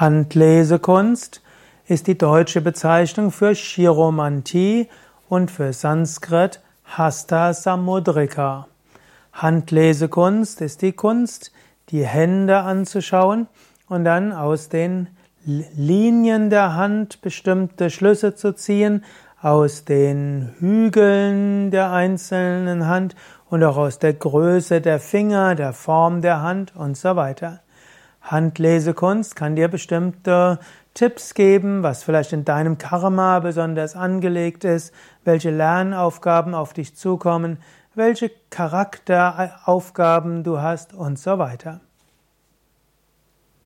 Handlesekunst ist die deutsche Bezeichnung für Chiromantie und für Sanskrit Hasta Samudrika. Handlesekunst ist die Kunst, die Hände anzuschauen und dann aus den Linien der Hand bestimmte Schlüsse zu ziehen, aus den Hügeln der einzelnen Hand und auch aus der Größe der Finger, der Form der Hand und so weiter. Handlesekunst kann dir bestimmte Tipps geben, was vielleicht in deinem Karma besonders angelegt ist, welche Lernaufgaben auf dich zukommen, welche Charakteraufgaben du hast und so weiter.